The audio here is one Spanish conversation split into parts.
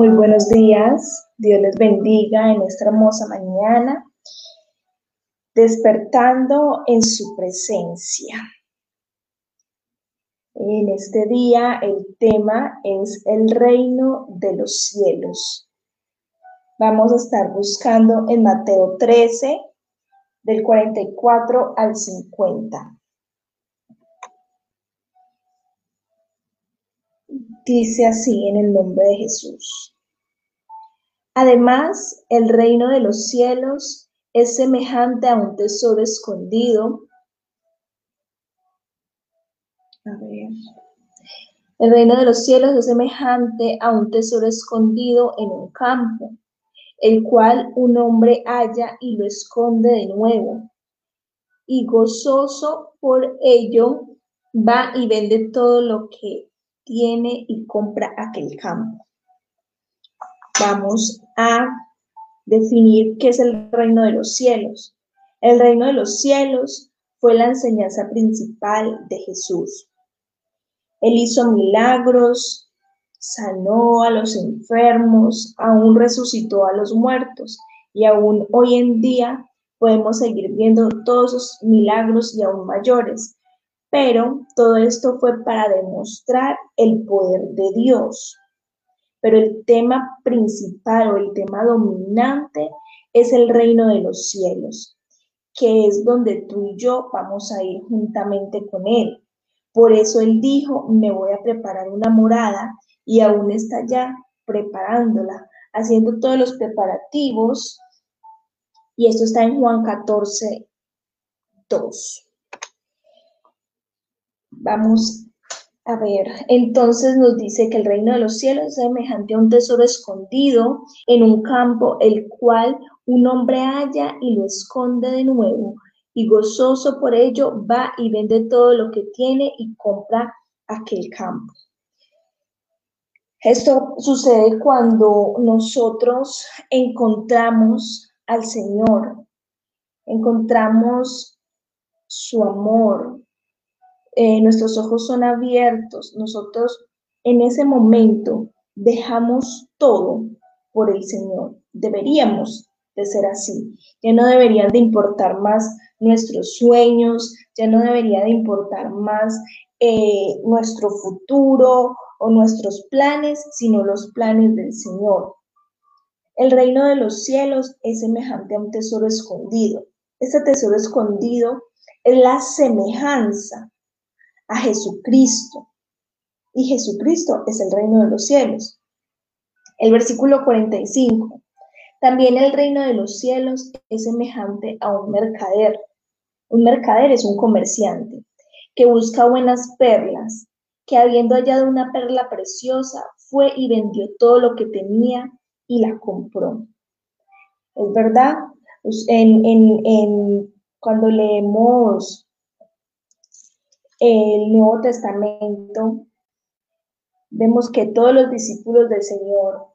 Muy buenos días, Dios les bendiga en esta hermosa mañana, despertando en su presencia. En este día el tema es el reino de los cielos. Vamos a estar buscando en Mateo 13, del 44 al 50. Dice así en el nombre de Jesús. Además, el reino de los cielos es semejante a un tesoro escondido. A ver. El reino de los cielos es semejante a un tesoro escondido en un campo, el cual un hombre halla y lo esconde de nuevo. Y gozoso por ello, va y vende todo lo que tiene y compra aquel campo. Vamos a definir qué es el reino de los cielos. El reino de los cielos fue la enseñanza principal de Jesús. Él hizo milagros, sanó a los enfermos, aún resucitó a los muertos y aún hoy en día podemos seguir viendo todos esos milagros y aún mayores. Pero todo esto fue para demostrar el poder de Dios. Pero el tema principal o el tema dominante es el reino de los cielos, que es donde tú y yo vamos a ir juntamente con Él. Por eso Él dijo, me voy a preparar una morada y aún está ya preparándola, haciendo todos los preparativos. Y esto está en Juan 14, 2. Vamos a ver, entonces nos dice que el reino de los cielos es semejante a un tesoro escondido en un campo, el cual un hombre halla y lo esconde de nuevo, y gozoso por ello va y vende todo lo que tiene y compra aquel campo. Esto sucede cuando nosotros encontramos al Señor, encontramos su amor, eh, nuestros ojos son abiertos, nosotros en ese momento dejamos todo por el Señor. Deberíamos de ser así. Ya no deberían de importar más nuestros sueños, ya no debería de importar más eh, nuestro futuro o nuestros planes, sino los planes del Señor. El reino de los cielos es semejante a un tesoro escondido. Este tesoro escondido es la semejanza a Jesucristo. Y Jesucristo es el reino de los cielos. El versículo 45. También el reino de los cielos es semejante a un mercader. Un mercader es un comerciante que busca buenas perlas, que habiendo hallado una perla preciosa, fue y vendió todo lo que tenía y la compró. Es verdad, pues, en, en, cuando leemos el Nuevo Testamento, vemos que todos los discípulos del Señor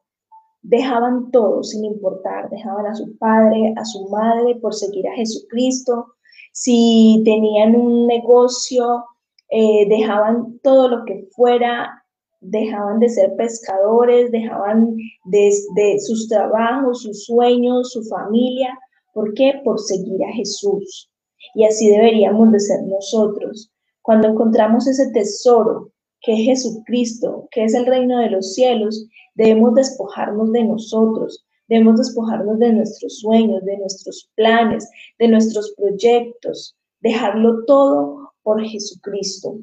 dejaban todo sin importar, dejaban a su padre, a su madre por seguir a Jesucristo. Si tenían un negocio, eh, dejaban todo lo que fuera, dejaban de ser pescadores, dejaban de, de sus trabajos, sus sueños, su familia. ¿Por qué? Por seguir a Jesús. Y así deberíamos de ser nosotros. Cuando encontramos ese tesoro que es Jesucristo, que es el reino de los cielos, debemos despojarnos de nosotros, debemos despojarnos de nuestros sueños, de nuestros planes, de nuestros proyectos, dejarlo todo por Jesucristo.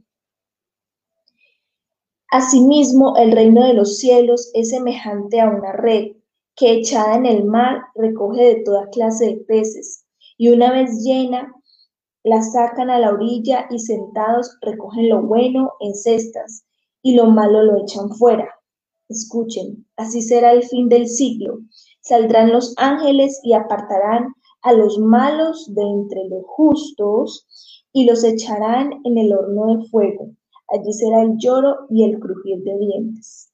Asimismo, el reino de los cielos es semejante a una red que echada en el mar recoge de toda clase de peces y una vez llena la sacan a la orilla y sentados recogen lo bueno en cestas y lo malo lo echan fuera. Escuchen, así será el fin del siglo. Saldrán los ángeles y apartarán a los malos de entre los justos y los echarán en el horno de fuego. Allí será el lloro y el crujir de dientes.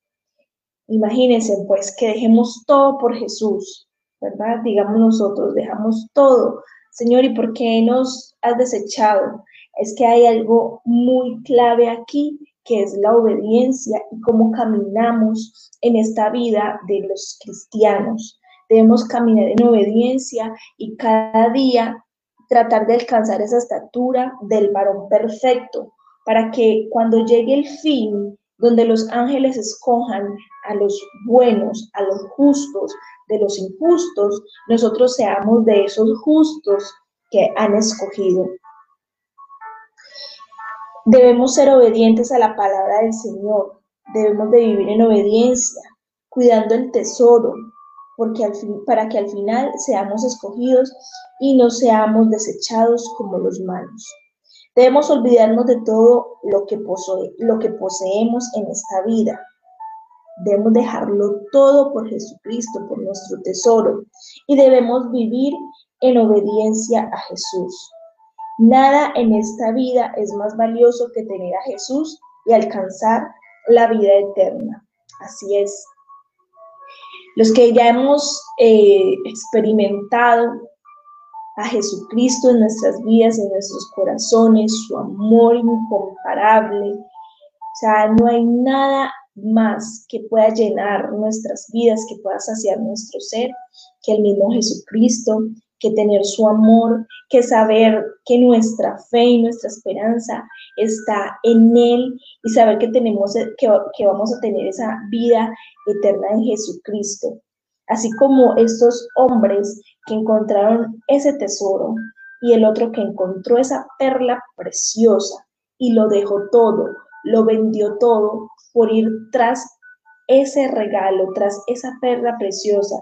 Imagínense pues que dejemos todo por Jesús, ¿verdad? Digamos nosotros, dejamos todo Señor, ¿y por qué nos has desechado? Es que hay algo muy clave aquí que es la obediencia y cómo caminamos en esta vida de los cristianos. Debemos caminar en obediencia y cada día tratar de alcanzar esa estatura del varón perfecto, para que cuando llegue el fin, donde los ángeles escojan a los buenos, a los justos, de los injustos, nosotros seamos de esos justos que han escogido. Debemos ser obedientes a la palabra del Señor, debemos de vivir en obediencia, cuidando el tesoro, porque al fin, para que al final seamos escogidos y no seamos desechados como los malos. Debemos olvidarnos de todo lo que, lo que poseemos en esta vida. Debemos dejarlo todo por Jesucristo, por nuestro tesoro, y debemos vivir en obediencia a Jesús. Nada en esta vida es más valioso que tener a Jesús y alcanzar la vida eterna. Así es. Los que ya hemos eh, experimentado a Jesucristo en nuestras vidas, en nuestros corazones, su amor incomparable. O sea, no hay nada más que pueda llenar nuestras vidas, que pueda saciar nuestro ser, que el mismo Jesucristo, que tener su amor, que saber que nuestra fe y nuestra esperanza está en Él y saber que tenemos, que, que vamos a tener esa vida eterna en Jesucristo. Así como estos hombres que encontraron ese tesoro y el otro que encontró esa perla preciosa y lo dejó todo, lo vendió todo por ir tras ese regalo, tras esa perla preciosa,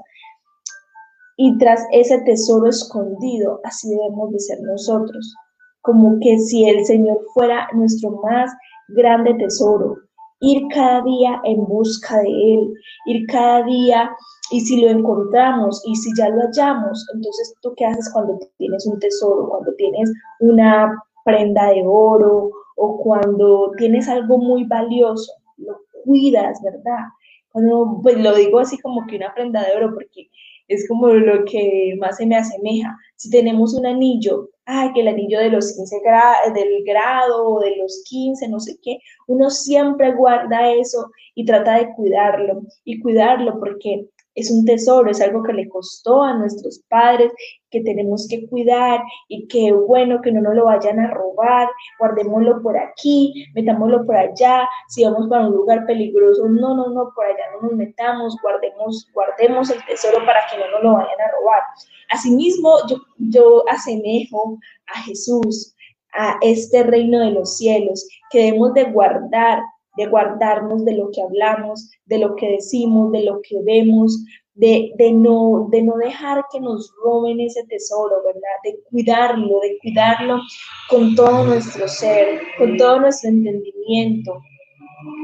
y tras ese tesoro escondido, así debemos de ser nosotros, como que si el Señor fuera nuestro más grande tesoro, ir cada día en busca de Él, ir cada día y si lo encontramos y si ya lo hallamos, entonces tú qué haces cuando tienes un tesoro, cuando tienes una prenda de oro o cuando tienes algo muy valioso, lo cuidas, ¿verdad? Cuando, pues lo digo así como que una prenda de oro porque es como lo que más se me asemeja. Si tenemos un anillo, ay, que el anillo de los 15 grados, del grado o de los 15, no sé qué, uno siempre guarda eso y trata de cuidarlo y cuidarlo porque es un tesoro, es algo que le costó a nuestros padres, que tenemos que cuidar y que bueno, que no nos lo vayan a robar, guardémoslo por aquí, metámoslo por allá, si vamos para un lugar peligroso, no, no, no, por allá no nos metamos, guardemos, guardemos el tesoro para que no nos lo vayan a robar. Asimismo, yo, yo asemejo a Jesús, a este reino de los cielos, que debemos de guardar de guardarnos de lo que hablamos, de lo que decimos, de lo que vemos, de, no, de no dejar que nos roben ese tesoro, ¿verdad? De cuidarlo, de cuidarlo con todo nuestro ser, con todo nuestro entendimiento.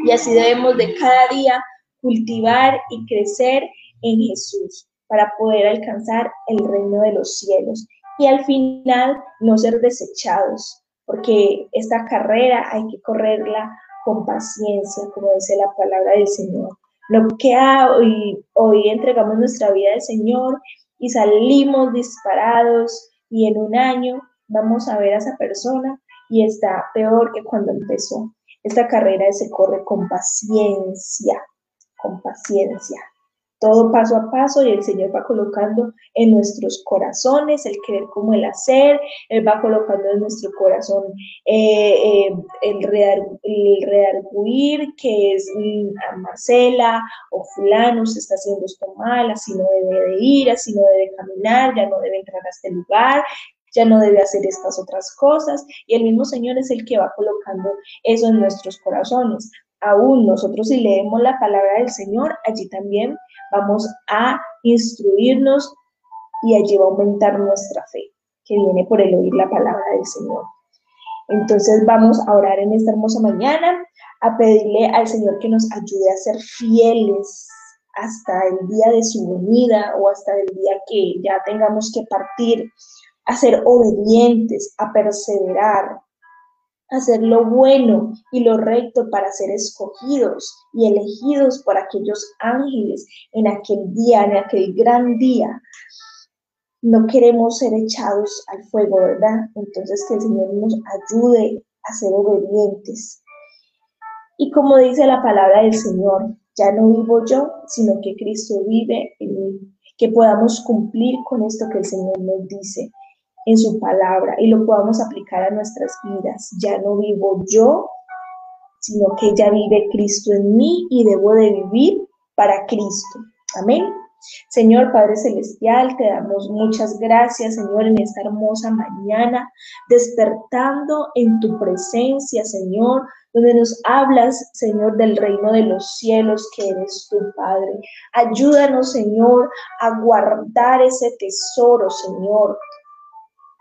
Y así debemos de cada día cultivar y crecer en Jesús para poder alcanzar el reino de los cielos y al final no ser desechados, porque esta carrera hay que correrla con paciencia, como dice la palabra del Señor. Lo que hoy, hoy entregamos nuestra vida al Señor y salimos disparados y en un año vamos a ver a esa persona y está peor que cuando empezó. Esta carrera se corre con paciencia, con paciencia todo paso a paso y el Señor va colocando en nuestros corazones el querer como el hacer, Él va colocando en nuestro corazón eh, eh, el, redarguir, que es mm, Marcela o fulano se está haciendo esto mal, así no debe de ir, así no debe caminar, ya no debe entrar a este lugar, ya no debe hacer estas otras cosas. Y el mismo Señor es el que va colocando eso en nuestros corazones. Aún nosotros si leemos la palabra del Señor, allí también vamos a instruirnos y allí va a aumentar nuestra fe, que viene por el oír la palabra del Señor. Entonces vamos a orar en esta hermosa mañana, a pedirle al Señor que nos ayude a ser fieles hasta el día de su venida o hasta el día que ya tengamos que partir, a ser obedientes, a perseverar, hacer lo bueno y lo recto para ser escogidos y elegidos por aquellos ángeles en aquel día, en aquel gran día. No queremos ser echados al fuego, ¿verdad? Entonces que el Señor nos ayude a ser obedientes. Y como dice la palabra del Señor, ya no vivo yo, sino que Cristo vive en mí. Que podamos cumplir con esto que el Señor nos dice en su palabra y lo podamos aplicar a nuestras vidas. Ya no vivo yo, sino que ya vive Cristo en mí y debo de vivir para Cristo. Amén. Señor Padre Celestial, te damos muchas gracias, Señor, en esta hermosa mañana, despertando en tu presencia, Señor, donde nos hablas, Señor, del reino de los cielos que eres tu Padre. Ayúdanos, Señor, a guardar ese tesoro, Señor,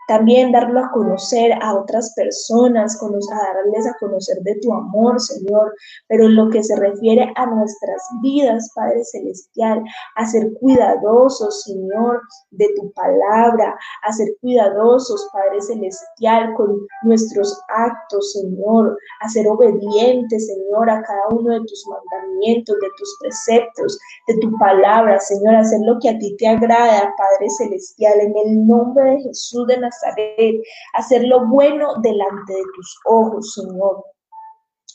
también darlo a conocer a otras personas, a darles a conocer de tu amor, Señor, pero en lo que se refiere a nuestras vidas, Padre Celestial, a ser cuidadosos, Señor, de tu palabra, a ser cuidadosos, Padre Celestial, con nuestros actos, Señor, a ser obedientes, Señor, a cada uno de tus mandamientos, de tus preceptos, de tu palabra, Señor, hacer lo que a ti te agrada, Padre Celestial, en el nombre de Jesús de Nazaret, hacer lo bueno delante de tus ojos, Señor.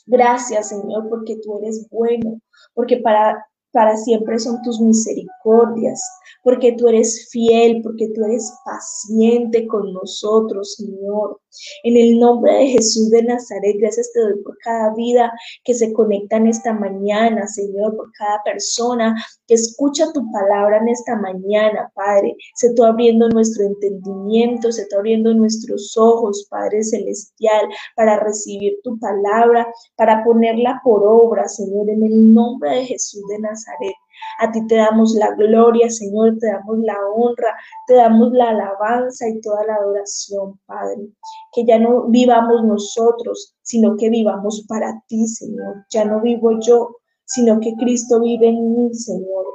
Gracias, Señor, porque tú eres bueno, porque para, para siempre son tus misericordias porque tú eres fiel, porque tú eres paciente con nosotros, Señor. En el nombre de Jesús de Nazaret, gracias te doy por cada vida que se conecta en esta mañana, Señor, por cada persona que escucha tu palabra en esta mañana, Padre. Se está abriendo nuestro entendimiento, se está abriendo nuestros ojos, Padre Celestial, para recibir tu palabra, para ponerla por obra, Señor, en el nombre de Jesús de Nazaret. A ti te damos la gloria, Señor, te damos la honra, te damos la alabanza y toda la adoración, Padre. Que ya no vivamos nosotros, sino que vivamos para ti, Señor. Ya no vivo yo, sino que Cristo vive en mí, Señor.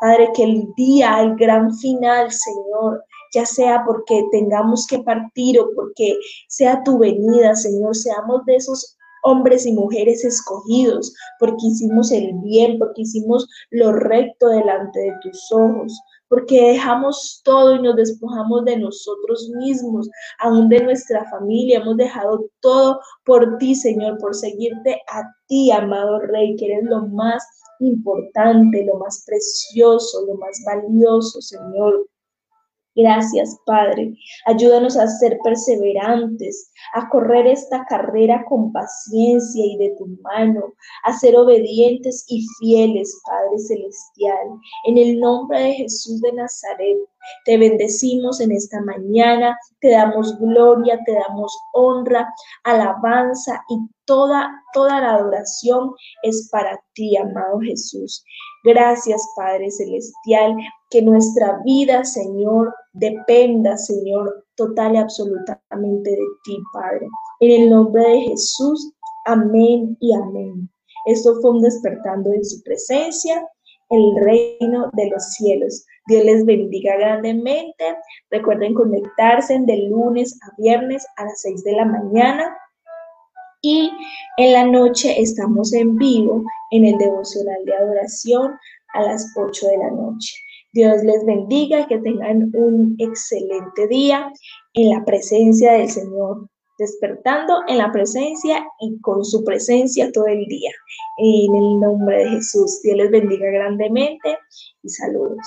Padre, que el día, el gran final, Señor, ya sea porque tengamos que partir o porque sea tu venida, Señor, seamos de esos hombres y mujeres escogidos, porque hicimos el bien, porque hicimos lo recto delante de tus ojos, porque dejamos todo y nos despojamos de nosotros mismos, aún de nuestra familia, hemos dejado todo por ti, Señor, por seguirte a ti, amado Rey, que eres lo más importante, lo más precioso, lo más valioso, Señor. Gracias, Padre. Ayúdanos a ser perseverantes, a correr esta carrera con paciencia y de tu mano, a ser obedientes y fieles, Padre Celestial. En el nombre de Jesús de Nazaret, te bendecimos en esta mañana, te damos gloria, te damos honra, alabanza y toda, toda la adoración es para ti, amado Jesús. Gracias, Padre Celestial, que nuestra vida, Señor, dependa, Señor, total y absolutamente de ti, Padre. En el nombre de Jesús, amén y amén. Esto fue un despertando en su presencia, el reino de los cielos. Dios les bendiga grandemente. Recuerden conectarse de lunes a viernes a las 6 de la mañana. Y en la noche estamos en vivo en el devocional de adoración a las 8 de la noche. Dios les bendiga que tengan un excelente día en la presencia del Señor, despertando en la presencia y con su presencia todo el día. En el nombre de Jesús, Dios les bendiga grandemente y saludos.